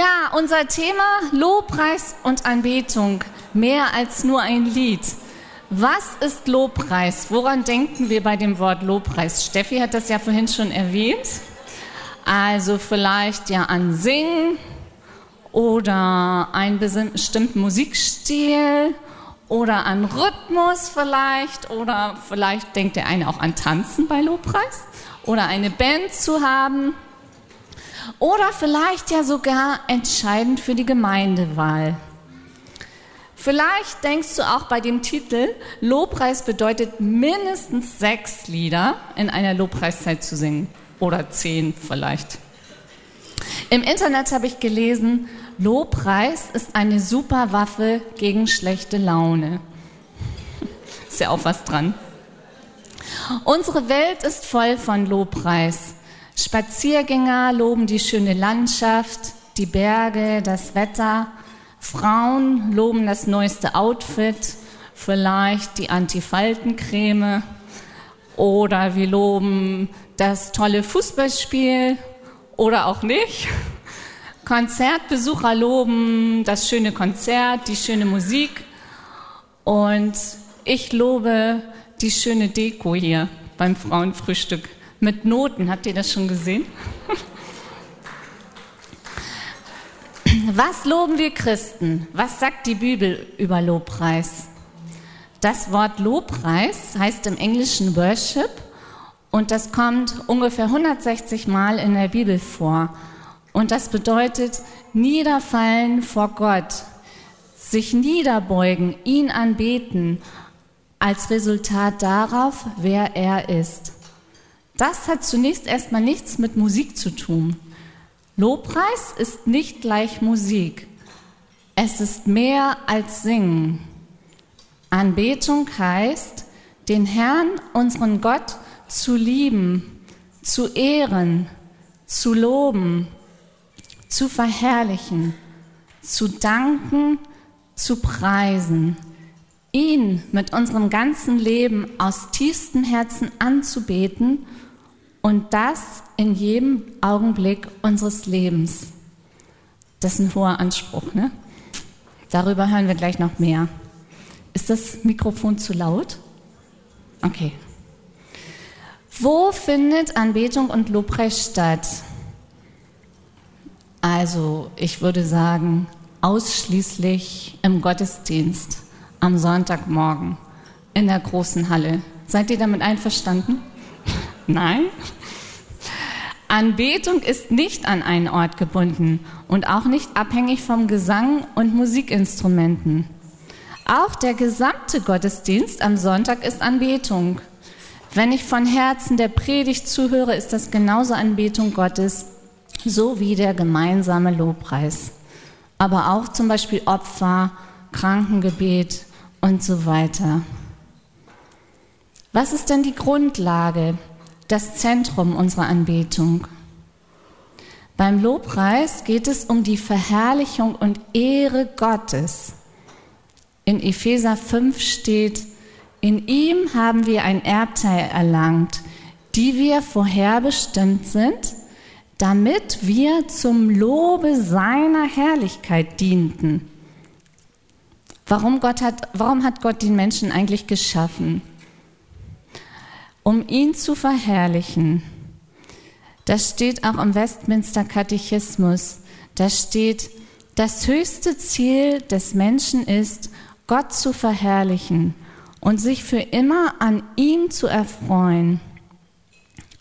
Ja, unser Thema Lobpreis und Anbetung, mehr als nur ein Lied. Was ist Lobpreis? Woran denken wir bei dem Wort Lobpreis? Steffi hat das ja vorhin schon erwähnt. Also vielleicht ja an Singen oder einen bestimmten Musikstil oder an Rhythmus vielleicht oder vielleicht denkt der eine auch an Tanzen bei Lobpreis oder eine Band zu haben oder vielleicht ja sogar entscheidend für die Gemeindewahl. Vielleicht denkst du auch bei dem Titel, Lobpreis bedeutet mindestens sechs Lieder in einer Lobpreiszeit zu singen. Oder zehn vielleicht. Im Internet habe ich gelesen, Lobpreis ist eine super Waffe gegen schlechte Laune. Ist ja auch was dran. Unsere Welt ist voll von Lobpreis. Spaziergänger loben die schöne Landschaft, die Berge, das Wetter. Frauen loben das neueste Outfit, vielleicht die Antifaltencreme. Oder wir loben das tolle Fußballspiel oder auch nicht. Konzertbesucher loben das schöne Konzert, die schöne Musik. Und ich lobe die schöne Deko hier beim Frauenfrühstück mit Noten. Habt ihr das schon gesehen? Was loben wir Christen? Was sagt die Bibel über Lobpreis? Das Wort Lobpreis heißt im Englischen Worship und das kommt ungefähr 160 Mal in der Bibel vor. Und das bedeutet niederfallen vor Gott, sich niederbeugen, ihn anbeten, als Resultat darauf, wer er ist. Das hat zunächst erstmal nichts mit Musik zu tun. Lobpreis ist nicht gleich Musik. Es ist mehr als Singen. Anbetung heißt, den Herrn, unseren Gott, zu lieben, zu ehren, zu loben, zu verherrlichen, zu danken, zu preisen, ihn mit unserem ganzen Leben aus tiefstem Herzen anzubeten und das in jedem Augenblick unseres Lebens. Das ist ein hoher Anspruch, ne? Darüber hören wir gleich noch mehr. Ist das Mikrofon zu laut? Okay. Wo findet Anbetung und Lobpreis statt? Also, ich würde sagen, ausschließlich im Gottesdienst am Sonntagmorgen in der großen Halle. Seid ihr damit einverstanden? Nein. Anbetung ist nicht an einen Ort gebunden und auch nicht abhängig vom Gesang und Musikinstrumenten. Auch der gesamte Gottesdienst am Sonntag ist Anbetung. Wenn ich von Herzen der Predigt zuhöre, ist das genauso Anbetung Gottes, so wie der gemeinsame Lobpreis. Aber auch zum Beispiel Opfer, Krankengebet und so weiter. Was ist denn die Grundlage das Zentrum unserer Anbetung. Beim Lobpreis geht es um die Verherrlichung und Ehre Gottes. In Epheser 5 steht, in ihm haben wir ein Erbteil erlangt, die wir vorherbestimmt sind, damit wir zum Lobe seiner Herrlichkeit dienten. Warum, Gott hat, warum hat Gott den Menschen eigentlich geschaffen? Um ihn zu verherrlichen. Das steht auch im Westminster Katechismus. Da steht, das höchste Ziel des Menschen ist, Gott zu verherrlichen und sich für immer an ihm zu erfreuen.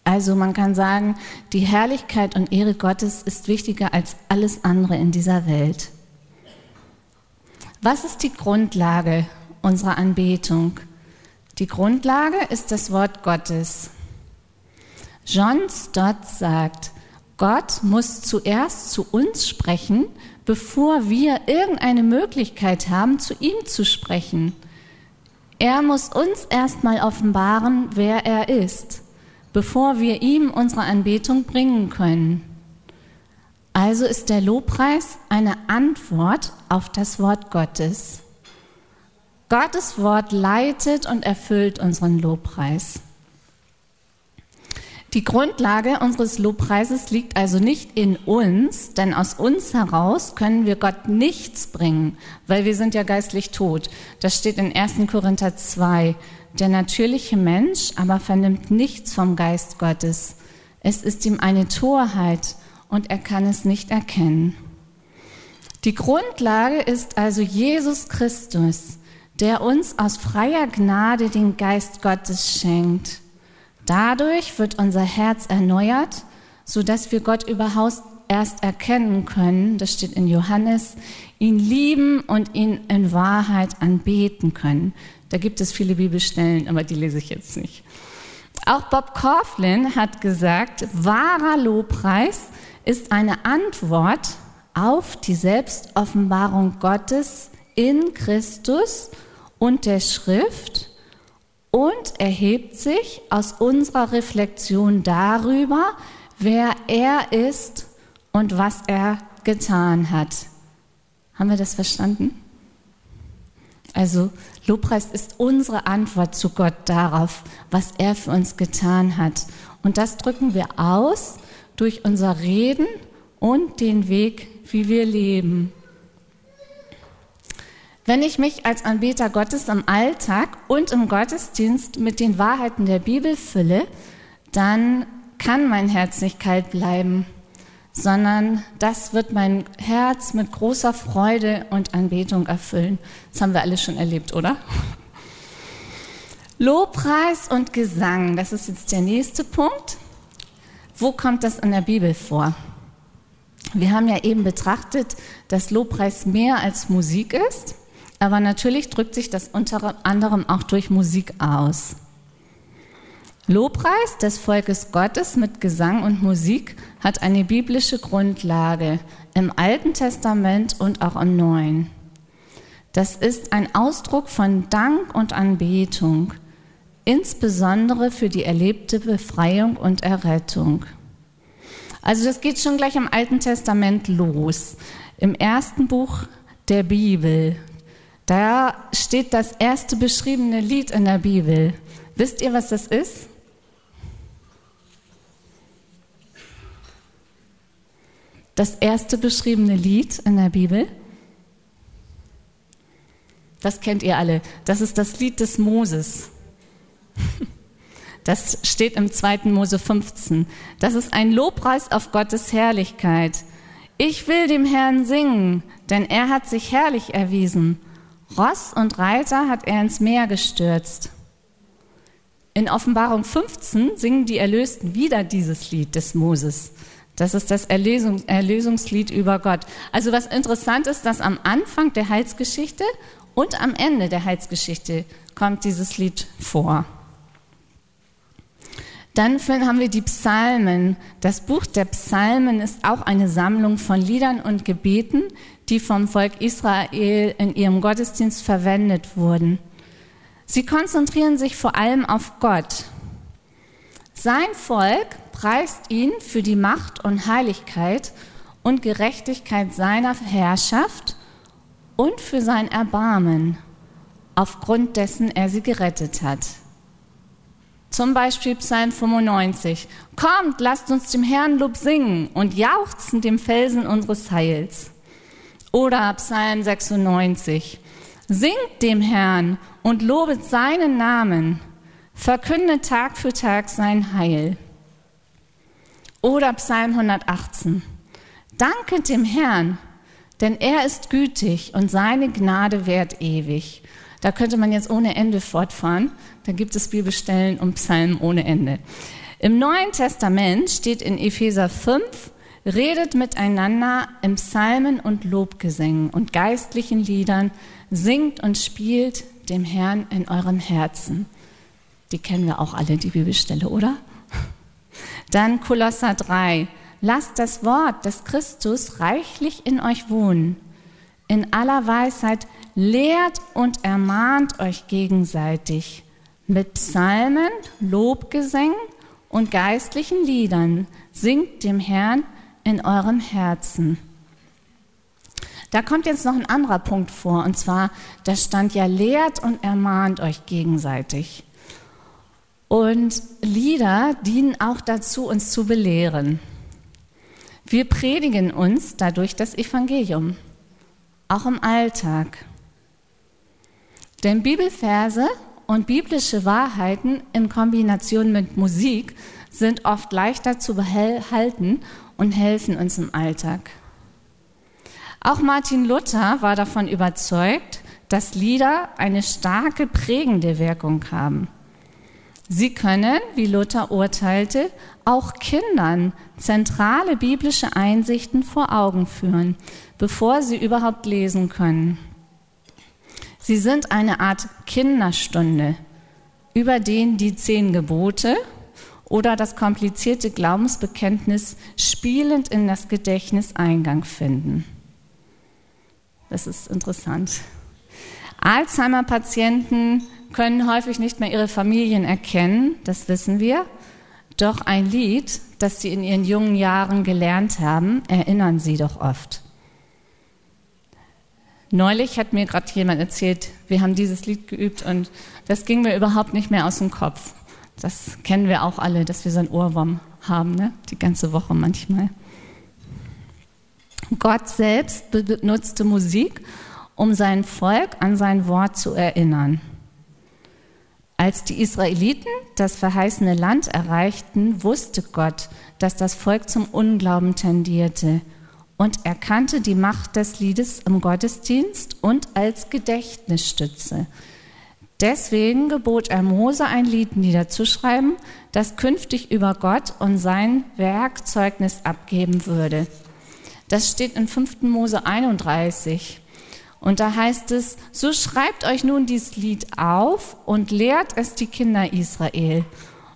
Also man kann sagen, die Herrlichkeit und Ehre Gottes ist wichtiger als alles andere in dieser Welt. Was ist die Grundlage unserer Anbetung? Die Grundlage ist das Wort Gottes. John Stott sagt, Gott muss zuerst zu uns sprechen, bevor wir irgendeine Möglichkeit haben, zu ihm zu sprechen. Er muss uns erstmal offenbaren, wer er ist, bevor wir ihm unsere Anbetung bringen können. Also ist der Lobpreis eine Antwort auf das Wort Gottes. Gottes Wort leitet und erfüllt unseren Lobpreis. Die Grundlage unseres Lobpreises liegt also nicht in uns, denn aus uns heraus können wir Gott nichts bringen, weil wir sind ja geistlich tot. Das steht in 1. Korinther 2. Der natürliche Mensch aber vernimmt nichts vom Geist Gottes. Es ist ihm eine Torheit und er kann es nicht erkennen. Die Grundlage ist also Jesus Christus, der uns aus freier Gnade den Geist Gottes schenkt. Dadurch wird unser Herz erneuert, so dass wir Gott überhaupt erst erkennen können, das steht in Johannes, ihn lieben und ihn in Wahrheit anbeten können. Da gibt es viele Bibelstellen, aber die lese ich jetzt nicht. Auch Bob Coughlin hat gesagt, wahrer Lobpreis ist eine Antwort auf die Selbstoffenbarung Gottes in Christus und der Schrift und erhebt sich aus unserer Reflexion darüber, wer er ist und was er getan hat. Haben wir das verstanden? Also Lobpreis ist unsere Antwort zu Gott darauf, was er für uns getan hat. Und das drücken wir aus durch unser Reden und den Weg, wie wir leben. Wenn ich mich als Anbeter Gottes im Alltag und im Gottesdienst mit den Wahrheiten der Bibel fülle, dann kann mein Herz nicht kalt bleiben, sondern das wird mein Herz mit großer Freude und Anbetung erfüllen. Das haben wir alle schon erlebt, oder? Lobpreis und Gesang, das ist jetzt der nächste Punkt. Wo kommt das in der Bibel vor? Wir haben ja eben betrachtet, dass Lobpreis mehr als Musik ist. Aber natürlich drückt sich das unter anderem auch durch Musik aus. Lobpreis des Volkes Gottes mit Gesang und Musik hat eine biblische Grundlage im Alten Testament und auch im Neuen. Das ist ein Ausdruck von Dank und Anbetung, insbesondere für die erlebte Befreiung und Errettung. Also das geht schon gleich im Alten Testament los. Im ersten Buch der Bibel, da steht das erste beschriebene Lied in der Bibel. Wisst ihr, was das ist? Das erste beschriebene Lied in der Bibel. Das kennt ihr alle. Das ist das Lied des Moses. Das steht im 2. Mose 15. Das ist ein Lobpreis auf Gottes Herrlichkeit. Ich will dem Herrn singen, denn er hat sich herrlich erwiesen. Ross und Reiter hat er ins Meer gestürzt. In Offenbarung 15 singen die Erlösten wieder dieses Lied des Moses. Das ist das Erlösung, Erlösungslied über Gott. Also was interessant ist, dass am Anfang der Heilsgeschichte und am Ende der Heilsgeschichte kommt dieses Lied vor. Dann haben wir die Psalmen. Das Buch der Psalmen ist auch eine Sammlung von Liedern und Gebeten, die vom Volk Israel in ihrem Gottesdienst verwendet wurden. Sie konzentrieren sich vor allem auf Gott. Sein Volk preist ihn für die Macht und Heiligkeit und Gerechtigkeit seiner Herrschaft und für sein Erbarmen, aufgrund dessen er sie gerettet hat. Zum Beispiel Psalm 95. Kommt, lasst uns dem Herrn Lob singen und jauchzen dem Felsen unseres Heils. Oder Psalm 96. Singt dem Herrn und lobet seinen Namen. Verkündet Tag für Tag sein Heil. Oder Psalm 118. Danket dem Herrn, denn er ist gütig und seine Gnade währt ewig. Da könnte man jetzt ohne Ende fortfahren. Da gibt es Bibelstellen und Psalmen ohne Ende. Im Neuen Testament steht in Epheser 5, redet miteinander im Psalmen und Lobgesängen und geistlichen Liedern, singt und spielt dem Herrn in eurem Herzen. Die kennen wir auch alle, die Bibelstelle, oder? Dann Kolosser 3. Lasst das Wort des Christus reichlich in euch wohnen. In aller Weisheit lehrt und ermahnt euch gegenseitig mit Psalmen, Lobgesängen und geistlichen Liedern. Singt dem Herrn in eurem Herzen. Da kommt jetzt noch ein anderer Punkt vor, und zwar, da stand ja, lehrt und ermahnt euch gegenseitig. Und Lieder dienen auch dazu, uns zu belehren. Wir predigen uns dadurch das Evangelium, auch im Alltag. Denn Bibelverse und biblische Wahrheiten in Kombination mit Musik sind oft leichter zu behalten und helfen uns im Alltag. Auch Martin Luther war davon überzeugt, dass Lieder eine starke prägende Wirkung haben. Sie können, wie Luther urteilte, auch Kindern zentrale biblische Einsichten vor Augen führen, bevor sie überhaupt lesen können. Sie sind eine Art Kinderstunde, über den die zehn Gebote oder das komplizierte Glaubensbekenntnis spielend in das Gedächtnis Eingang finden. Das ist interessant. Alzheimer-Patienten können häufig nicht mehr ihre Familien erkennen, das wissen wir. Doch ein Lied, das sie in ihren jungen Jahren gelernt haben, erinnern sie doch oft. Neulich hat mir gerade jemand erzählt, wir haben dieses Lied geübt und das ging mir überhaupt nicht mehr aus dem Kopf. Das kennen wir auch alle, dass wir so einen Ohrwurm haben, ne? die ganze Woche manchmal. Gott selbst benutzte Musik, um sein Volk an sein Wort zu erinnern. Als die Israeliten das verheißene Land erreichten, wusste Gott, dass das Volk zum Unglauben tendierte und erkannte die Macht des Liedes im Gottesdienst und als Gedächtnisstütze. Deswegen gebot er Mose ein Lied niederzuschreiben, das künftig über Gott und sein Werk Zeugnis abgeben würde. Das steht in 5. Mose 31. Und da heißt es, so schreibt euch nun dieses Lied auf und lehrt es die Kinder Israel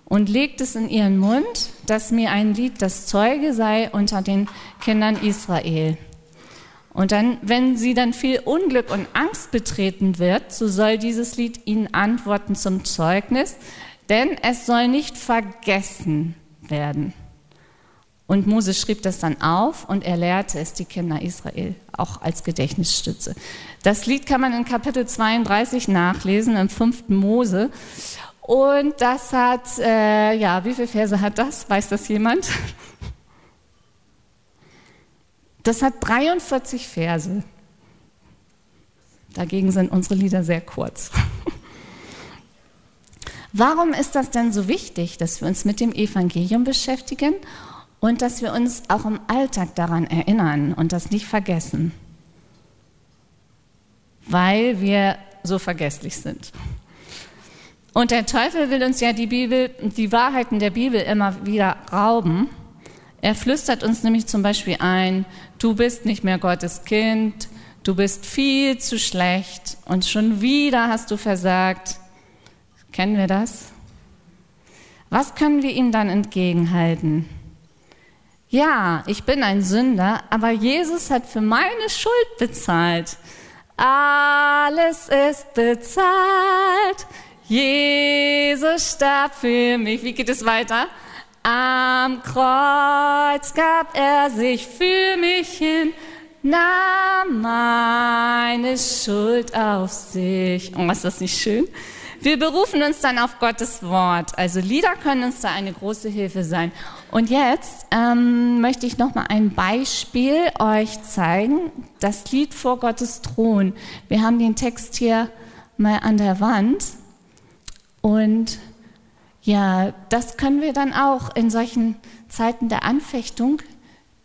und legt es in ihren Mund, dass mir ein Lied das Zeuge sei unter den Kindern Israel. Und dann, wenn sie dann viel Unglück und Angst betreten wird, so soll dieses Lied ihnen antworten zum Zeugnis, denn es soll nicht vergessen werden. Und Mose schrieb das dann auf und er lehrte es die Kinder Israel, auch als Gedächtnisstütze. Das Lied kann man in Kapitel 32 nachlesen, im 5. Mose. Und das hat, äh, ja, wie viele Verse hat das? Weiß das jemand? Das hat 43 Verse. Dagegen sind unsere Lieder sehr kurz. Warum ist das denn so wichtig, dass wir uns mit dem Evangelium beschäftigen und dass wir uns auch im Alltag daran erinnern und das nicht vergessen, weil wir so vergesslich sind. Und der Teufel will uns ja die Bibel, die Wahrheiten der Bibel immer wieder rauben. Er flüstert uns nämlich zum Beispiel ein, du bist nicht mehr Gottes Kind, du bist viel zu schlecht und schon wieder hast du versagt. Kennen wir das? Was können wir ihm dann entgegenhalten? Ja, ich bin ein Sünder, aber Jesus hat für meine Schuld bezahlt. Alles ist bezahlt. Jesus starb für mich. Wie geht es weiter? Am Kreuz gab er sich für mich hin, nahm meine Schuld auf sich. Oh, ist das nicht schön? Wir berufen uns dann auf Gottes Wort. Also Lieder können uns da eine große Hilfe sein. Und jetzt ähm, möchte ich noch mal ein Beispiel euch zeigen. Das Lied vor Gottes Thron. Wir haben den Text hier mal an der Wand. Und ja, das können wir dann auch in solchen Zeiten der Anfechtung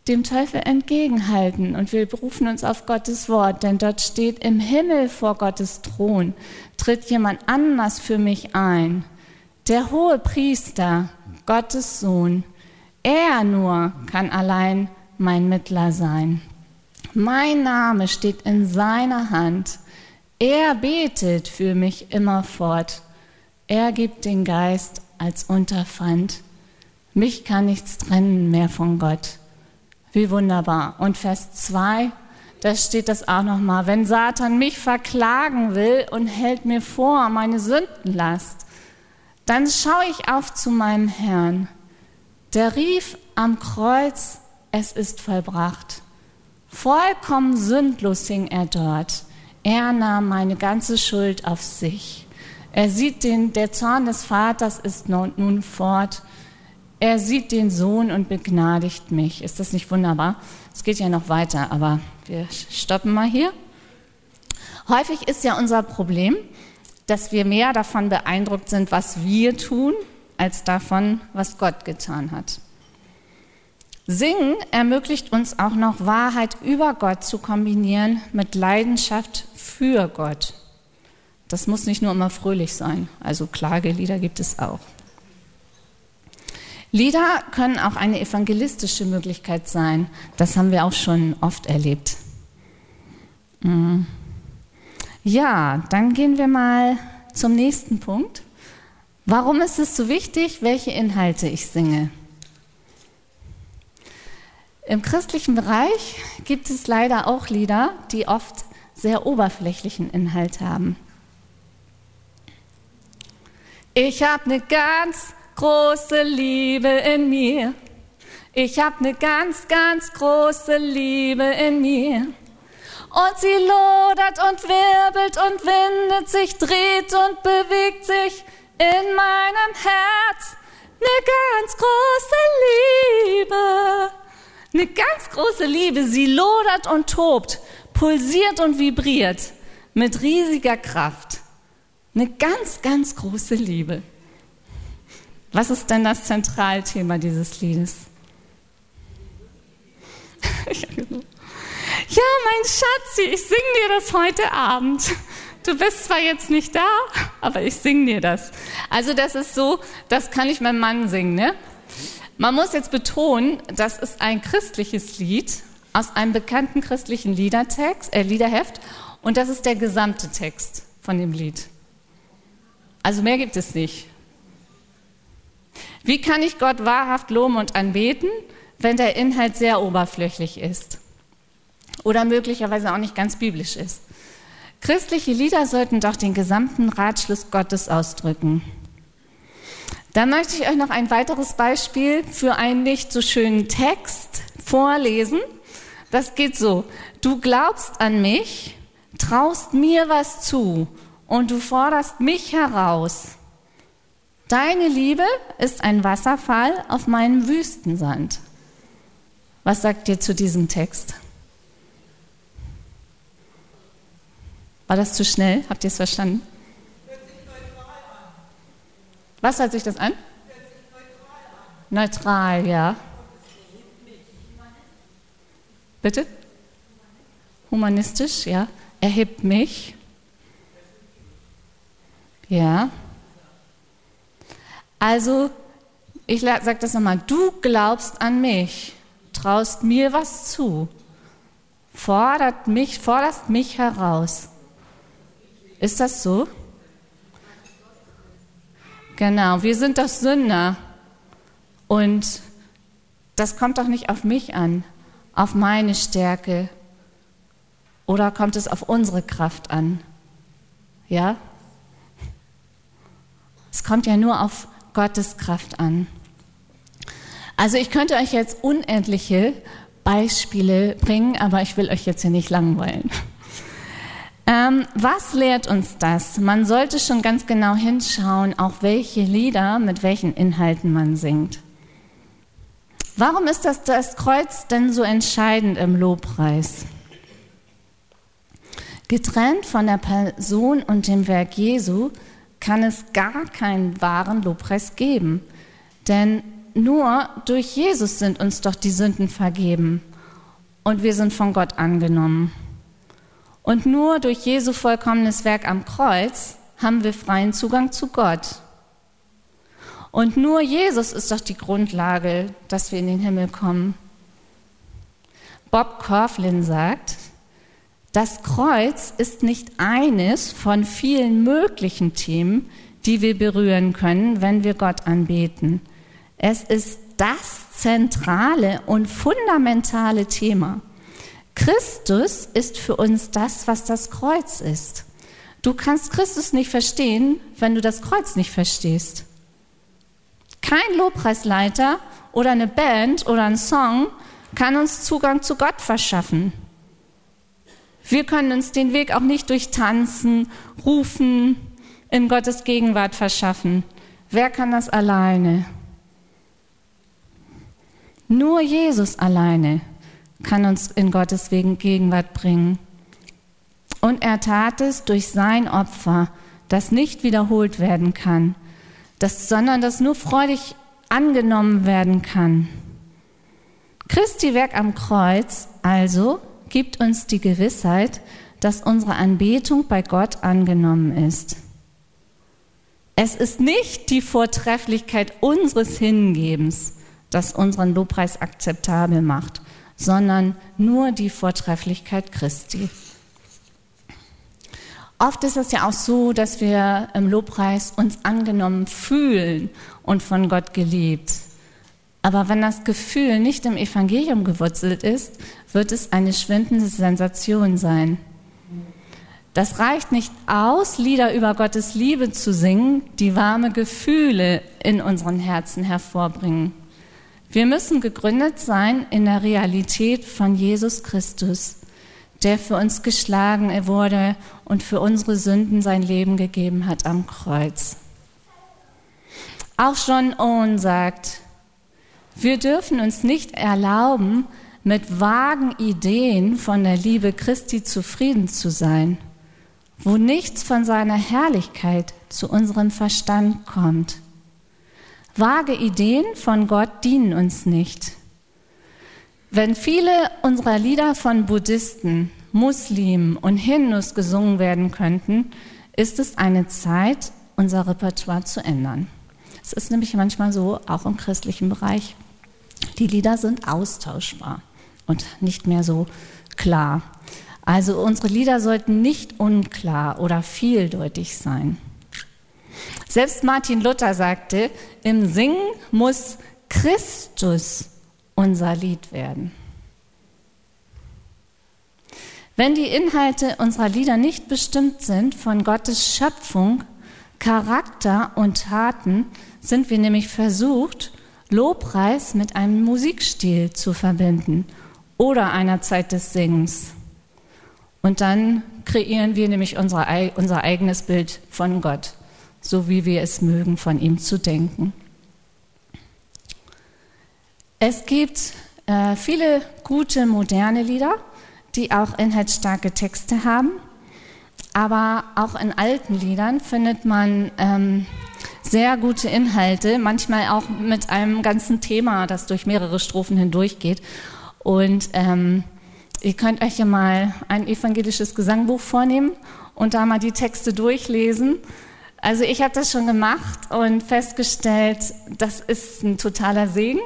dem Teufel entgegenhalten und wir berufen uns auf Gottes Wort, denn dort steht im Himmel vor Gottes Thron tritt jemand anders für mich ein. Der hohe Priester, Gottes Sohn, er nur kann allein mein Mittler sein. Mein Name steht in seiner Hand. Er betet für mich immerfort. Er gibt den Geist als Unterpfand. Mich kann nichts trennen mehr von Gott. Wie wunderbar. Und Vers 2, da steht das auch nochmal. Wenn Satan mich verklagen will und hält mir vor meine Sündenlast, dann schaue ich auf zu meinem Herrn. Der rief am Kreuz, es ist vollbracht. Vollkommen sündlos hing er dort. Er nahm meine ganze Schuld auf sich. Er sieht den, der Zorn des Vaters ist nun fort. Er sieht den Sohn und begnadigt mich. Ist das nicht wunderbar? Es geht ja noch weiter, aber wir stoppen mal hier. Häufig ist ja unser Problem, dass wir mehr davon beeindruckt sind, was wir tun, als davon, was Gott getan hat. Singen ermöglicht uns auch noch Wahrheit über Gott zu kombinieren mit Leidenschaft für Gott. Das muss nicht nur immer fröhlich sein, also Klagelieder gibt es auch. Lieder können auch eine evangelistische Möglichkeit sein. Das haben wir auch schon oft erlebt. Mm. Ja, dann gehen wir mal zum nächsten Punkt. Warum ist es so wichtig, welche Inhalte ich singe? Im christlichen Bereich gibt es leider auch Lieder, die oft sehr oberflächlichen Inhalt haben. Ich habe eine ganz große Liebe in mir. Ich habe eine ganz, ganz große Liebe in mir. Und sie lodert und wirbelt und windet sich, dreht und bewegt sich in meinem Herz. Eine ganz große Liebe. Eine ganz große Liebe, sie lodert und tobt, pulsiert und vibriert mit riesiger Kraft. Eine ganz, ganz große Liebe. Was ist denn das Zentralthema dieses Liedes? ja, mein Schatzi, ich singe dir das heute Abend. Du bist zwar jetzt nicht da, aber ich singe dir das. Also das ist so, das kann ich meinem Mann singen, ne? Man muss jetzt betonen, das ist ein christliches Lied aus einem bekannten christlichen Liedertext, äh, Liederheft und das ist der gesamte Text von dem Lied. Also mehr gibt es nicht. Wie kann ich Gott wahrhaft loben und anbeten, wenn der Inhalt sehr oberflächlich ist oder möglicherweise auch nicht ganz biblisch ist? Christliche Lieder sollten doch den gesamten Ratschluss Gottes ausdrücken. Dann möchte ich euch noch ein weiteres Beispiel für einen nicht so schönen Text vorlesen. Das geht so. Du glaubst an mich, traust mir was zu und du forderst mich heraus. Deine Liebe ist ein Wasserfall auf meinem Wüstensand. Was sagt ihr zu diesem Text? War das zu schnell? Habt ihr es verstanden? Was hört sich das an? Neutral, ja. Bitte? Humanistisch, ja. Erhebt mich. Ja. Also, ich sage das nochmal. Du glaubst an mich, traust mir was zu, fordert mich, forderst mich heraus. Ist das so? Genau, wir sind doch Sünder. Und das kommt doch nicht auf mich an, auf meine Stärke. Oder kommt es auf unsere Kraft an? Ja? Es kommt ja nur auf Gottes Kraft an. Also ich könnte euch jetzt unendliche Beispiele bringen, aber ich will euch jetzt hier nicht langweilen. Ähm, was lehrt uns das? Man sollte schon ganz genau hinschauen, auch welche Lieder mit welchen Inhalten man singt. Warum ist das, das Kreuz denn so entscheidend im Lobpreis? Getrennt von der Person und dem Werk Jesu kann es gar keinen wahren Lobpreis geben. Denn nur durch Jesus sind uns doch die Sünden vergeben und wir sind von Gott angenommen. Und nur durch Jesu vollkommenes Werk am Kreuz haben wir freien Zugang zu Gott. Und nur Jesus ist doch die Grundlage, dass wir in den Himmel kommen. Bob Corflin sagt, das Kreuz ist nicht eines von vielen möglichen Themen, die wir berühren können, wenn wir Gott anbeten. Es ist das zentrale und fundamentale Thema. Christus ist für uns das, was das Kreuz ist. Du kannst Christus nicht verstehen, wenn du das Kreuz nicht verstehst. Kein Lobpreisleiter oder eine Band oder ein Song kann uns Zugang zu Gott verschaffen. Wir können uns den Weg auch nicht durch Tanzen, Rufen, in Gottes Gegenwart verschaffen. Wer kann das alleine? Nur Jesus alleine kann uns in Gottes Gegenwart bringen. Und er tat es durch sein Opfer, das nicht wiederholt werden kann, das, sondern das nur freudig angenommen werden kann. Christi Werk am Kreuz also gibt uns die Gewissheit, dass unsere Anbetung bei Gott angenommen ist. Es ist nicht die Vortrefflichkeit unseres Hingebens, das unseren Lobpreis akzeptabel macht, sondern nur die Vortrefflichkeit Christi. Oft ist es ja auch so, dass wir im Lobpreis uns angenommen fühlen und von Gott geliebt. Aber wenn das Gefühl nicht im Evangelium gewurzelt ist, wird es eine schwindende Sensation sein. Das reicht nicht aus, Lieder über Gottes Liebe zu singen, die warme Gefühle in unseren Herzen hervorbringen. Wir müssen gegründet sein in der Realität von Jesus Christus, der für uns geschlagen wurde und für unsere Sünden sein Leben gegeben hat am Kreuz. Auch John Owen sagt, wir dürfen uns nicht erlauben, mit vagen Ideen von der Liebe Christi zufrieden zu sein, wo nichts von seiner Herrlichkeit zu unserem Verstand kommt. Vage Ideen von Gott dienen uns nicht. Wenn viele unserer Lieder von Buddhisten, Muslimen und Hindus gesungen werden könnten, ist es eine Zeit, unser Repertoire zu ändern. Es ist nämlich manchmal so, auch im christlichen Bereich, die Lieder sind austauschbar und nicht mehr so klar. Also unsere Lieder sollten nicht unklar oder vieldeutig sein. Selbst Martin Luther sagte, im Singen muss Christus unser Lied werden. Wenn die Inhalte unserer Lieder nicht bestimmt sind von Gottes Schöpfung, Charakter und Taten, sind wir nämlich versucht, Lobpreis mit einem Musikstil zu verbinden oder einer Zeit des Singens. Und dann kreieren wir nämlich unser, unser eigenes Bild von Gott so wie wir es mögen, von ihm zu denken. Es gibt äh, viele gute moderne Lieder, die auch inhaltsstarke Texte haben, aber auch in alten Liedern findet man ähm, sehr gute Inhalte, manchmal auch mit einem ganzen Thema, das durch mehrere Strophen hindurchgeht. Und ähm, ihr könnt euch ja mal ein evangelisches Gesangbuch vornehmen und da mal die Texte durchlesen also ich habe das schon gemacht und festgestellt, das ist ein totaler Segen.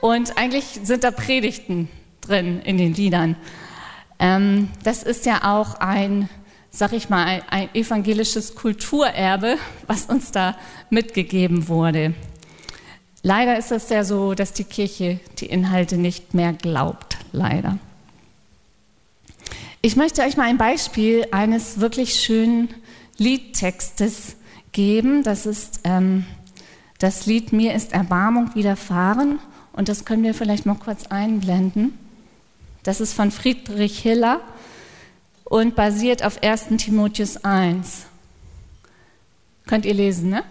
Und eigentlich sind da Predigten drin in den Liedern. Ähm, das ist ja auch ein, sag ich mal, ein evangelisches Kulturerbe, was uns da mitgegeben wurde. Leider ist es ja so, dass die Kirche die Inhalte nicht mehr glaubt, leider. Ich möchte euch mal ein Beispiel eines wirklich schönen Liedtextes geben. Das ist ähm, das Lied Mir ist Erbarmung widerfahren. Und das können wir vielleicht mal kurz einblenden. Das ist von Friedrich Hiller und basiert auf 1. Timotheus 1. Könnt ihr lesen, ne?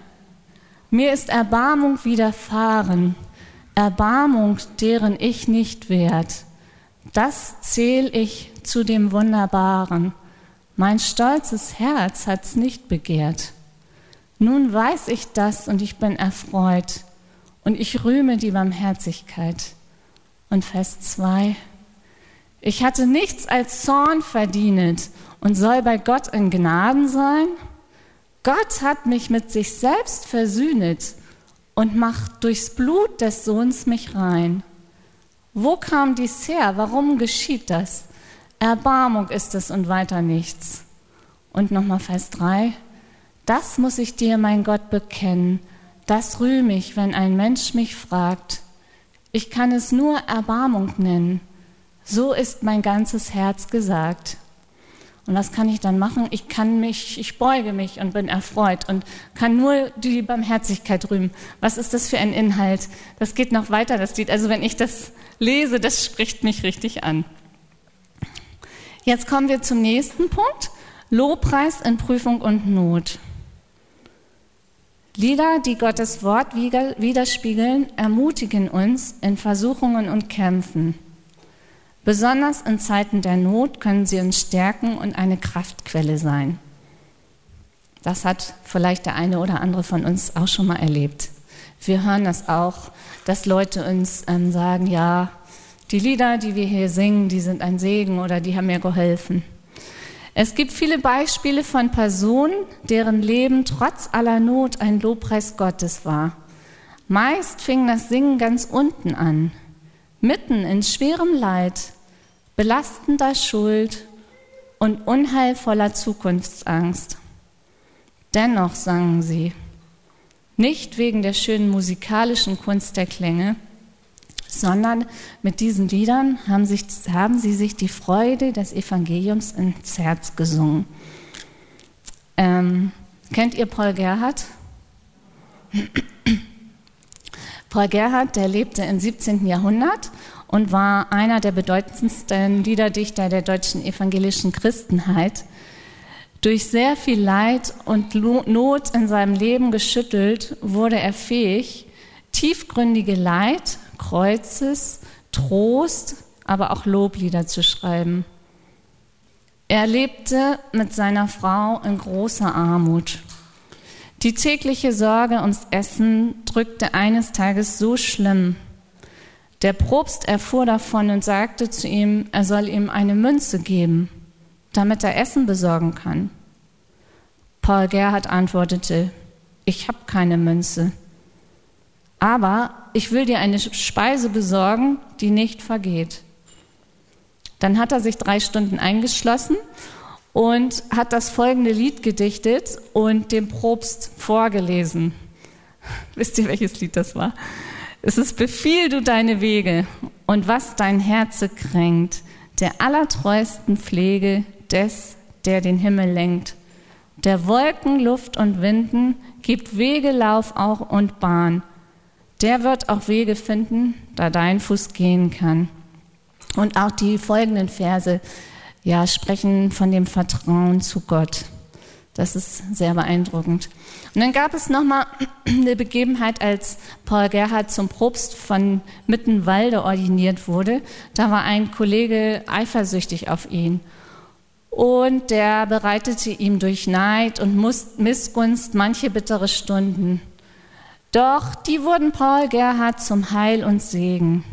Mir ist Erbarmung widerfahren, Erbarmung, deren ich nicht wert. Das zähl ich zu dem Wunderbaren. Mein stolzes Herz hat's nicht begehrt. Nun weiß ich das und ich bin erfreut und ich rühme die Barmherzigkeit. Und Vers 2. Ich hatte nichts als Zorn verdient und soll bei Gott in Gnaden sein. Gott hat mich mit sich selbst versöhnet und macht durchs Blut des Sohns mich rein. Wo kam dies her? Warum geschieht das? Erbarmung ist es und weiter nichts. Und nochmal Vers 3. Das muss ich dir, mein Gott, bekennen. Das rühme ich, wenn ein Mensch mich fragt. Ich kann es nur Erbarmung nennen. So ist mein ganzes Herz gesagt. Und was kann ich dann machen? Ich kann mich, ich beuge mich und bin erfreut und kann nur die Barmherzigkeit rühmen. Was ist das für ein Inhalt? Das geht noch weiter, das Lied. Also wenn ich das lese, das spricht mich richtig an. Jetzt kommen wir zum nächsten Punkt. Lobpreis in Prüfung und Not. Lieder, die Gottes Wort widerspiegeln, ermutigen uns in Versuchungen und Kämpfen. Besonders in Zeiten der Not können sie uns stärken und eine Kraftquelle sein. Das hat vielleicht der eine oder andere von uns auch schon mal erlebt. Wir hören das auch, dass Leute uns ähm, sagen, ja, die Lieder, die wir hier singen, die sind ein Segen oder die haben mir geholfen. Es gibt viele Beispiele von Personen, deren Leben trotz aller Not ein Lobpreis Gottes war. Meist fing das Singen ganz unten an, mitten in schwerem Leid, belastender Schuld und unheilvoller Zukunftsangst. Dennoch sangen sie, nicht wegen der schönen musikalischen Kunst der Klänge, sondern mit diesen Liedern haben, sich, haben sie sich die Freude des Evangeliums ins Herz gesungen. Ähm, kennt ihr Paul Gerhardt? Paul Gerhardt, der lebte im 17. Jahrhundert und war einer der bedeutendsten Liederdichter der deutschen evangelischen Christenheit. Durch sehr viel Leid und Not in seinem Leben geschüttelt, wurde er fähig, tiefgründige Leid Kreuzes Trost, aber auch Loblieder zu schreiben. Er lebte mit seiner Frau in großer Armut. Die tägliche Sorge ums Essen drückte eines Tages so schlimm. Der Propst erfuhr davon und sagte zu ihm, er soll ihm eine Münze geben, damit er Essen besorgen kann. Paul Gerhard antwortete, ich habe keine Münze aber ich will dir eine Speise besorgen, die nicht vergeht. Dann hat er sich drei Stunden eingeschlossen und hat das folgende Lied gedichtet und dem Propst vorgelesen. Wisst ihr, welches Lied das war? Es ist Befiehl du deine Wege und was dein Herze kränkt, der allertreuesten Pflege des, der den Himmel lenkt. Der Wolken, Luft und Winden gibt Wege, Lauf auch und Bahn der wird auch Wege finden, da dein Fuß gehen kann. Und auch die folgenden Verse ja, sprechen von dem Vertrauen zu Gott. Das ist sehr beeindruckend. Und dann gab es nochmal eine Begebenheit, als Paul Gerhard zum Propst von Mittenwalde ordiniert wurde. Da war ein Kollege eifersüchtig auf ihn. Und der bereitete ihm durch Neid und Missgunst manche bittere Stunden. Doch die wurden Paul Gerhard zum Heil und Segen.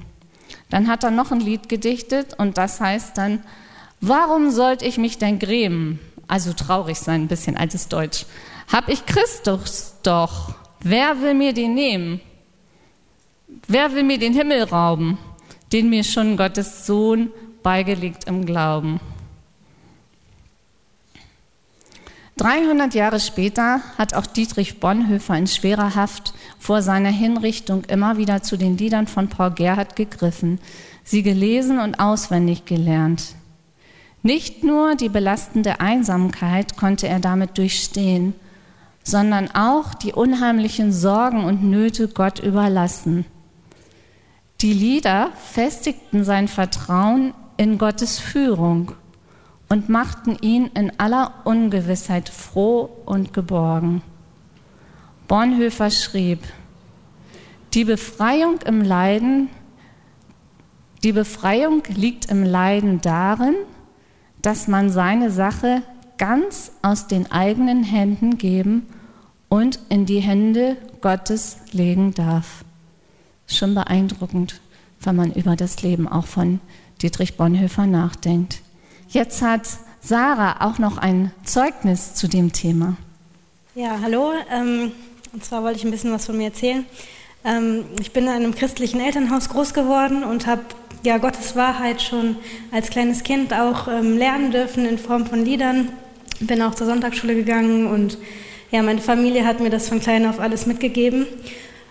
Dann hat er noch ein Lied gedichtet und das heißt dann, warum sollte ich mich denn grämen? Also traurig sein, ein bisschen altes Deutsch. Hab ich Christus doch. Wer will mir den nehmen? Wer will mir den Himmel rauben, den mir schon Gottes Sohn beigelegt im Glauben? 300 Jahre später hat auch Dietrich Bonhoeffer in schwerer Haft vor seiner Hinrichtung immer wieder zu den Liedern von Paul Gerhardt gegriffen, sie gelesen und auswendig gelernt. Nicht nur die belastende Einsamkeit konnte er damit durchstehen, sondern auch die unheimlichen Sorgen und Nöte Gott überlassen. Die Lieder festigten sein Vertrauen in Gottes Führung und machten ihn in aller Ungewissheit froh und geborgen. Bonhoeffer schrieb, die Befreiung im Leiden, die Befreiung liegt im Leiden darin, dass man seine Sache ganz aus den eigenen Händen geben und in die Hände Gottes legen darf. Schon beeindruckend, wenn man über das Leben auch von Dietrich Bonhoeffer nachdenkt. Jetzt hat Sarah auch noch ein Zeugnis zu dem Thema. Ja, hallo. Ähm, und zwar wollte ich ein bisschen was von mir erzählen. Ähm, ich bin in einem christlichen Elternhaus groß geworden und habe ja Gottes Wahrheit schon als kleines Kind auch ähm, lernen dürfen in Form von Liedern. Bin auch zur Sonntagsschule gegangen und ja, meine Familie hat mir das von klein auf alles mitgegeben.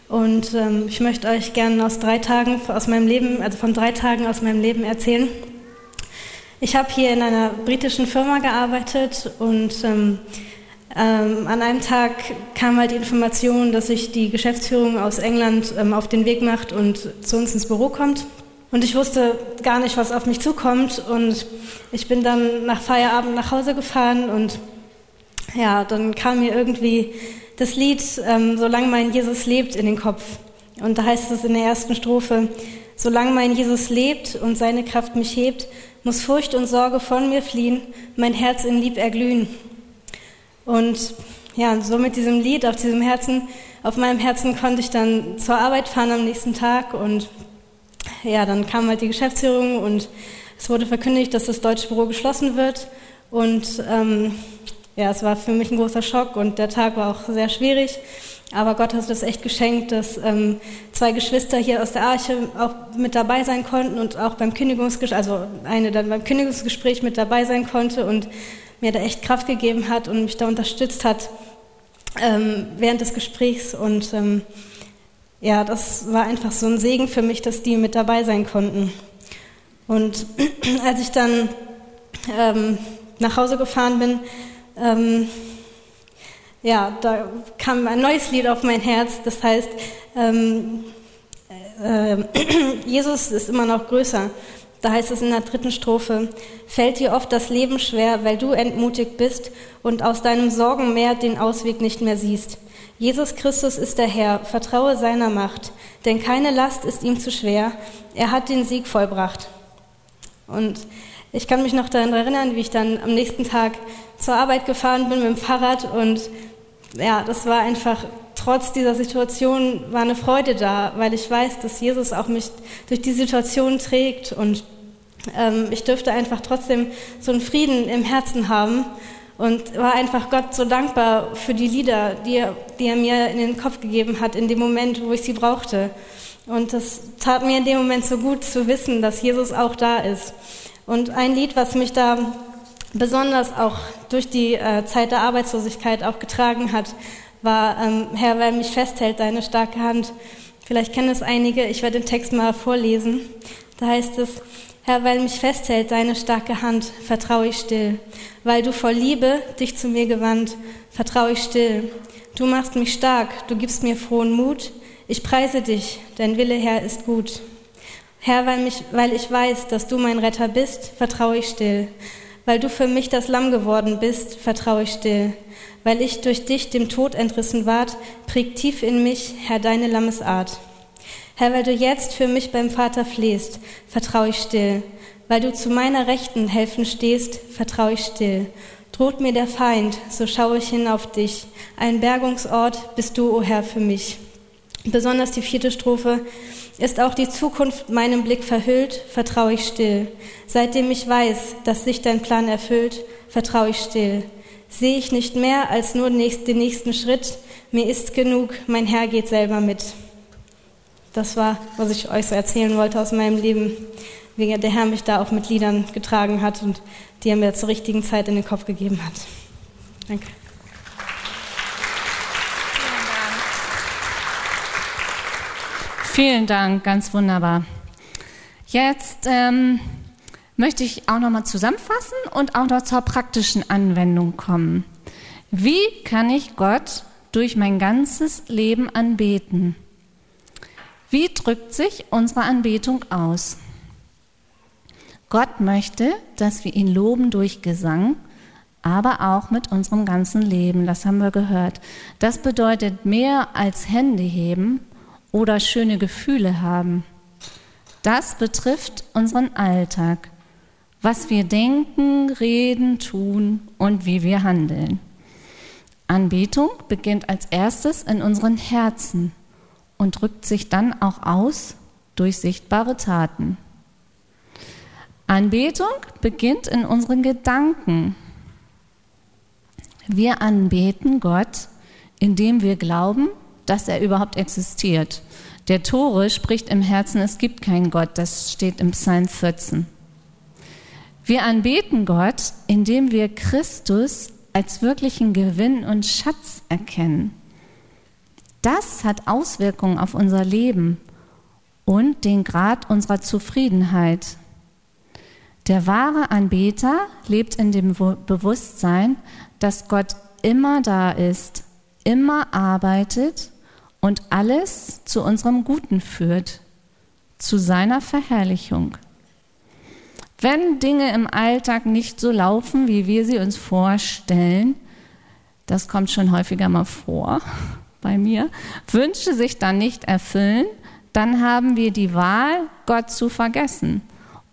Und ähm, ich möchte euch gerne aus drei Tagen aus meinem Leben, also von drei Tagen aus meinem Leben erzählen. Ich habe hier in einer britischen Firma gearbeitet und ähm, ähm, an einem Tag kam halt die Information, dass sich die Geschäftsführung aus England ähm, auf den Weg macht und zu uns ins Büro kommt. Und ich wusste gar nicht, was auf mich zukommt. Und ich bin dann nach Feierabend nach Hause gefahren und ja, dann kam mir irgendwie das Lied ähm, Solange mein Jesus lebt in den Kopf. Und da heißt es in der ersten Strophe, Solange mein Jesus lebt und seine Kraft mich hebt, muss Furcht und Sorge von mir fliehen, mein Herz in Lieb erglühen. Und ja, so mit diesem Lied auf diesem Herzen, auf meinem Herzen konnte ich dann zur Arbeit fahren am nächsten Tag und ja, dann kam halt die Geschäftsführung und es wurde verkündigt, dass das deutsche Büro geschlossen wird und ähm, ja, es war für mich ein großer Schock und der Tag war auch sehr schwierig. Aber Gott hat es echt geschenkt, dass ähm, zwei Geschwister hier aus der Arche auch mit dabei sein konnten und auch beim Kündigungsgespräch, also eine dann beim Kündigungsgespräch mit dabei sein konnte und mir da echt Kraft gegeben hat und mich da unterstützt hat ähm, während des Gesprächs. Und ähm, ja, das war einfach so ein Segen für mich, dass die mit dabei sein konnten. Und als ich dann ähm, nach Hause gefahren bin, ähm, ja, da kam ein neues Lied auf mein Herz, das heißt, ähm, äh, Jesus ist immer noch größer. Da heißt es in der dritten Strophe, fällt dir oft das Leben schwer, weil du entmutigt bist und aus deinem Sorgenmeer den Ausweg nicht mehr siehst. Jesus Christus ist der Herr, vertraue seiner Macht, denn keine Last ist ihm zu schwer, er hat den Sieg vollbracht. Und ich kann mich noch daran erinnern, wie ich dann am nächsten Tag zur Arbeit gefahren bin mit dem Fahrrad und ja, das war einfach, trotz dieser Situation war eine Freude da, weil ich weiß, dass Jesus auch mich durch die Situation trägt und ähm, ich dürfte einfach trotzdem so einen Frieden im Herzen haben und war einfach Gott so dankbar für die Lieder, die er, die er mir in den Kopf gegeben hat, in dem Moment, wo ich sie brauchte. Und das tat mir in dem Moment so gut zu wissen, dass Jesus auch da ist. Und ein Lied, was mich da besonders auch durch die äh, Zeit der Arbeitslosigkeit auch getragen hat, war, ähm, Herr, weil mich festhält deine starke Hand. Vielleicht kennen es einige, ich werde den Text mal vorlesen. Da heißt es, Herr, weil mich festhält deine starke Hand, vertraue ich still. Weil du vor Liebe dich zu mir gewandt, vertraue ich still. Du machst mich stark, du gibst mir frohen Mut. Ich preise dich, dein Wille, Herr, ist gut. Herr, weil, mich, weil ich weiß, dass du mein Retter bist, vertraue ich still. Weil du für mich das Lamm geworden bist, vertraue ich still. Weil ich durch dich dem Tod entrissen ward, prägt tief in mich, Herr, deine Lammesart. Herr, weil du jetzt für mich beim Vater flehst, vertraue ich still. Weil du zu meiner Rechten helfen stehst, vertraue ich still. Droht mir der Feind, so schaue ich hin auf dich. Ein Bergungsort bist du, o oh Herr, für mich. Besonders die vierte Strophe. Ist auch die Zukunft meinem Blick verhüllt, vertraue ich still. Seitdem ich weiß, dass sich dein Plan erfüllt, vertraue ich still. Sehe ich nicht mehr als nur den nächsten Schritt, mir ist genug, mein Herr geht selber mit. Das war, was ich euch so erzählen wollte aus meinem Leben, wie der Herr mich da auch mit Liedern getragen hat und die er mir zur richtigen Zeit in den Kopf gegeben hat. Danke. Vielen Dank, ganz wunderbar. Jetzt ähm, möchte ich auch nochmal zusammenfassen und auch noch zur praktischen Anwendung kommen. Wie kann ich Gott durch mein ganzes Leben anbeten? Wie drückt sich unsere Anbetung aus? Gott möchte, dass wir ihn loben durch Gesang, aber auch mit unserem ganzen Leben. Das haben wir gehört. Das bedeutet mehr als Hände heben oder schöne Gefühle haben. Das betrifft unseren Alltag, was wir denken, reden, tun und wie wir handeln. Anbetung beginnt als erstes in unseren Herzen und drückt sich dann auch aus durch sichtbare Taten. Anbetung beginnt in unseren Gedanken. Wir anbeten Gott, indem wir glauben, dass er überhaupt existiert. Der Tore spricht im Herzen, es gibt keinen Gott. Das steht im Psalm 14. Wir anbeten Gott, indem wir Christus als wirklichen Gewinn und Schatz erkennen. Das hat Auswirkungen auf unser Leben und den Grad unserer Zufriedenheit. Der wahre Anbeter lebt in dem Bewusstsein, dass Gott immer da ist, immer arbeitet und alles zu unserem Guten führt, zu seiner Verherrlichung. Wenn Dinge im Alltag nicht so laufen, wie wir sie uns vorstellen, das kommt schon häufiger mal vor bei mir, Wünsche sich dann nicht erfüllen, dann haben wir die Wahl, Gott zu vergessen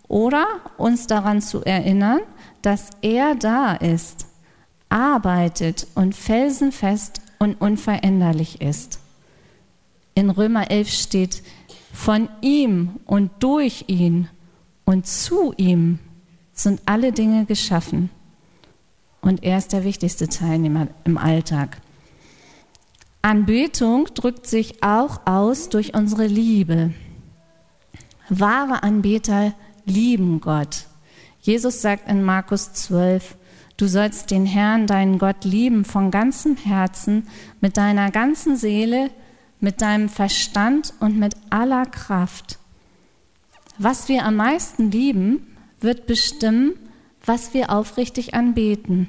oder uns daran zu erinnern, dass er da ist, arbeitet und felsenfest und unveränderlich ist. In Römer 11 steht, von ihm und durch ihn und zu ihm sind alle Dinge geschaffen. Und er ist der wichtigste Teilnehmer im Alltag. Anbetung drückt sich auch aus durch unsere Liebe. Wahre Anbeter lieben Gott. Jesus sagt in Markus 12, du sollst den Herrn, deinen Gott, lieben von ganzem Herzen, mit deiner ganzen Seele, mit deinem Verstand und mit aller Kraft. Was wir am meisten lieben, wird bestimmen, was wir aufrichtig anbeten.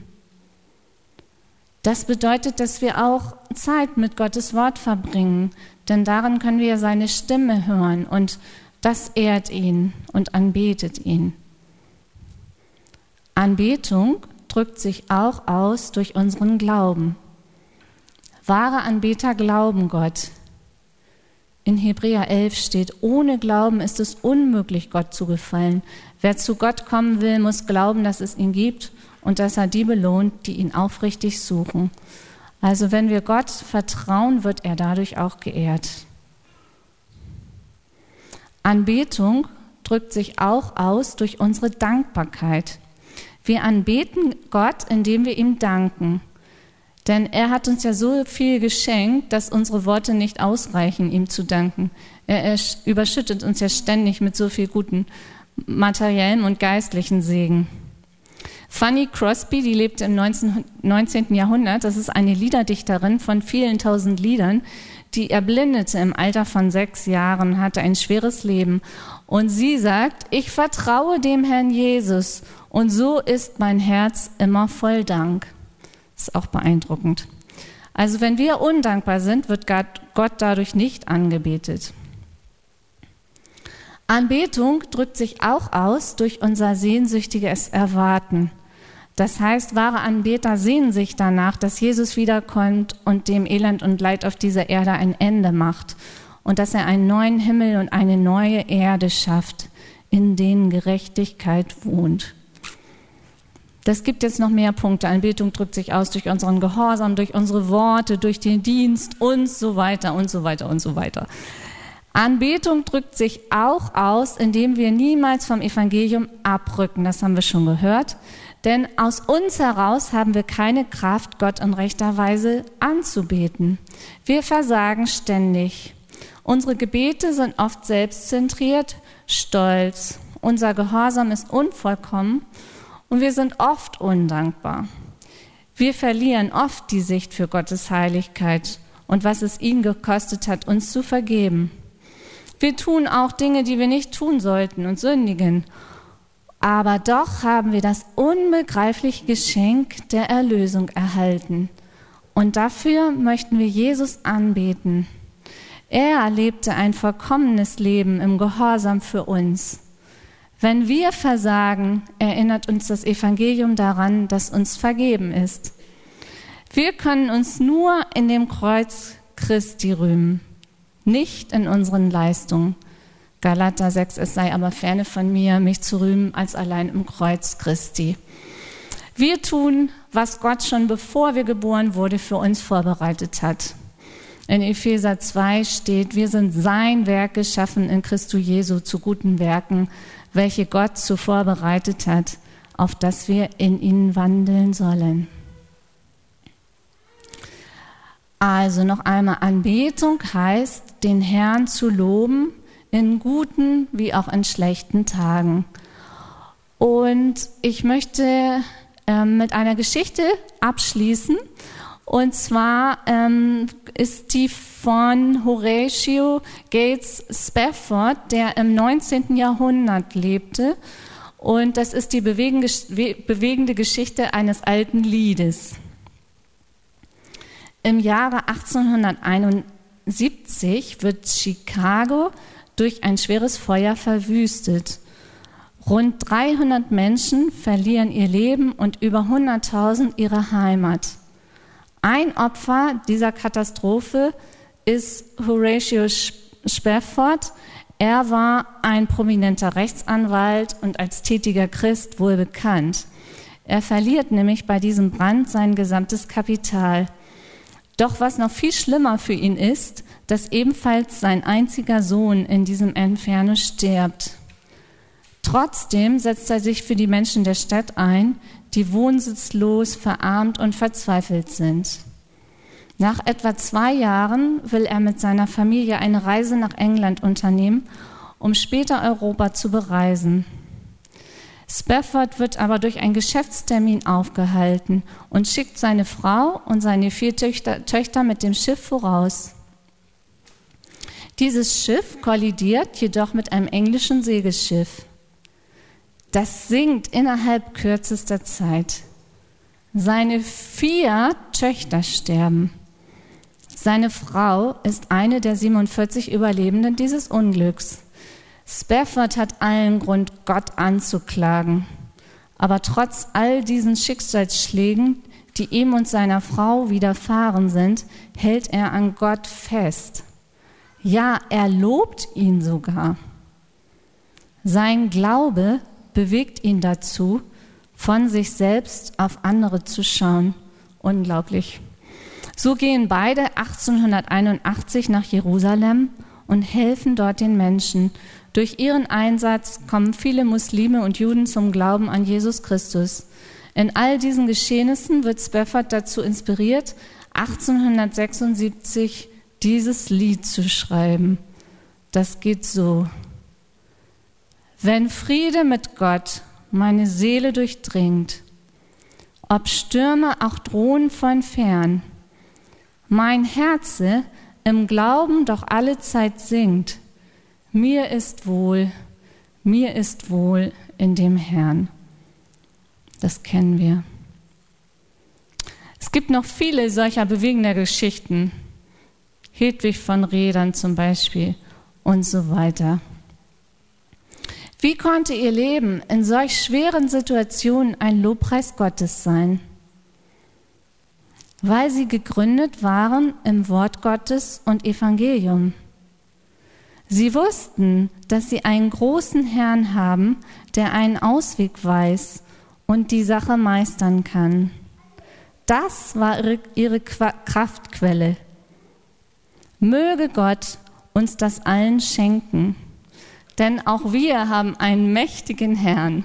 Das bedeutet, dass wir auch Zeit mit Gottes Wort verbringen, denn darin können wir seine Stimme hören und das ehrt ihn und anbetet ihn. Anbetung drückt sich auch aus durch unseren Glauben. Wahre Anbeter glauben Gott. In Hebräer 11 steht, ohne Glauben ist es unmöglich, Gott zu gefallen. Wer zu Gott kommen will, muss glauben, dass es ihn gibt und dass er die belohnt, die ihn aufrichtig suchen. Also wenn wir Gott vertrauen, wird er dadurch auch geehrt. Anbetung drückt sich auch aus durch unsere Dankbarkeit. Wir anbeten Gott, indem wir ihm danken. Denn er hat uns ja so viel geschenkt, dass unsere Worte nicht ausreichen, ihm zu danken. Er überschüttet uns ja ständig mit so viel guten materiellen und geistlichen Segen. Fanny Crosby, die lebte im 19, 19. Jahrhundert, das ist eine Liederdichterin von vielen tausend Liedern, die erblindete im Alter von sechs Jahren, hatte ein schweres Leben. Und sie sagt, ich vertraue dem Herrn Jesus und so ist mein Herz immer voll Dank. Das ist auch beeindruckend. Also wenn wir undankbar sind, wird Gott dadurch nicht angebetet. Anbetung drückt sich auch aus durch unser sehnsüchtiges Erwarten. Das heißt, wahre Anbeter sehnen sich danach, dass Jesus wiederkommt und dem Elend und Leid auf dieser Erde ein Ende macht und dass er einen neuen Himmel und eine neue Erde schafft, in denen Gerechtigkeit wohnt. Das gibt jetzt noch mehr Punkte. Anbetung drückt sich aus durch unseren Gehorsam, durch unsere Worte, durch den Dienst und so weiter und so weiter und so weiter. Anbetung drückt sich auch aus, indem wir niemals vom Evangelium abrücken. Das haben wir schon gehört. Denn aus uns heraus haben wir keine Kraft, Gott in rechter Weise anzubeten. Wir versagen ständig. Unsere Gebete sind oft selbstzentriert, stolz. Unser Gehorsam ist unvollkommen und wir sind oft undankbar. Wir verlieren oft die Sicht für Gottes Heiligkeit und was es ihn gekostet hat, uns zu vergeben. Wir tun auch Dinge, die wir nicht tun sollten und sündigen aber doch haben wir das unbegreifliche Geschenk der Erlösung erhalten. Und dafür möchten wir Jesus anbeten. Er erlebte ein vollkommenes Leben im Gehorsam für uns. Wenn wir versagen, erinnert uns das Evangelium daran, dass uns vergeben ist. Wir können uns nur in dem Kreuz Christi rühmen, nicht in unseren Leistungen. Galater 6, es sei aber ferne von mir, mich zu rühmen als allein im Kreuz Christi. Wir tun, was Gott schon bevor wir geboren wurde, für uns vorbereitet hat. In Epheser 2 steht, wir sind sein Werk geschaffen in Christo Jesu zu guten Werken, welche Gott zuvor bereitet hat, auf dass wir in ihnen wandeln sollen. Also noch einmal, Anbetung heißt, den Herrn zu loben, in guten wie auch in schlechten Tagen. Und ich möchte ähm, mit einer Geschichte abschließen. Und zwar ähm, ist die von Horatio Gates Spafford, der im 19. Jahrhundert lebte. Und das ist die bewegende Geschichte eines alten Liedes. Im Jahre 1871 wird Chicago durch ein schweres Feuer verwüstet. Rund 300 Menschen verlieren ihr Leben und über 100.000 ihre Heimat. Ein Opfer dieser Katastrophe ist Horatio Spafford. Er war ein prominenter Rechtsanwalt und als tätiger Christ wohl bekannt. Er verliert nämlich bei diesem Brand sein gesamtes Kapital. Doch was noch viel schlimmer für ihn ist, dass ebenfalls sein einziger Sohn in diesem Inferno stirbt. Trotzdem setzt er sich für die Menschen der Stadt ein, die wohnsitzlos, verarmt und verzweifelt sind. Nach etwa zwei Jahren will er mit seiner Familie eine Reise nach England unternehmen, um später Europa zu bereisen. Spafford wird aber durch einen Geschäftstermin aufgehalten und schickt seine Frau und seine vier Töchter, Töchter mit dem Schiff voraus. Dieses Schiff kollidiert jedoch mit einem englischen Segelschiff. Das sinkt innerhalb kürzester Zeit. Seine vier Töchter sterben. Seine Frau ist eine der 47 Überlebenden dieses Unglücks. Spafford hat allen Grund, Gott anzuklagen. Aber trotz all diesen Schicksalsschlägen, die ihm und seiner Frau widerfahren sind, hält er an Gott fest. Ja, er lobt ihn sogar. Sein Glaube bewegt ihn dazu, von sich selbst auf andere zu schauen. Unglaublich. So gehen beide 1881 nach Jerusalem und helfen dort den Menschen. Durch ihren Einsatz kommen viele Muslime und Juden zum Glauben an Jesus Christus. In all diesen Geschehnissen wird Spafford dazu inspiriert, 1876 dieses Lied zu schreiben. Das geht so. Wenn Friede mit Gott meine Seele durchdringt, ob Stürme auch drohen von fern, mein Herze im Glauben doch alle Zeit singt, mir ist wohl, mir ist wohl in dem Herrn. Das kennen wir. Es gibt noch viele solcher bewegender Geschichten. Hedwig von Rädern zum Beispiel und so weiter. Wie konnte ihr Leben in solch schweren Situationen ein Lobpreis Gottes sein? Weil sie gegründet waren im Wort Gottes und Evangelium. Sie wussten, dass sie einen großen Herrn haben, der einen Ausweg weiß und die Sache meistern kann. Das war ihre, ihre Kraftquelle. Möge Gott uns das allen schenken. Denn auch wir haben einen mächtigen Herrn.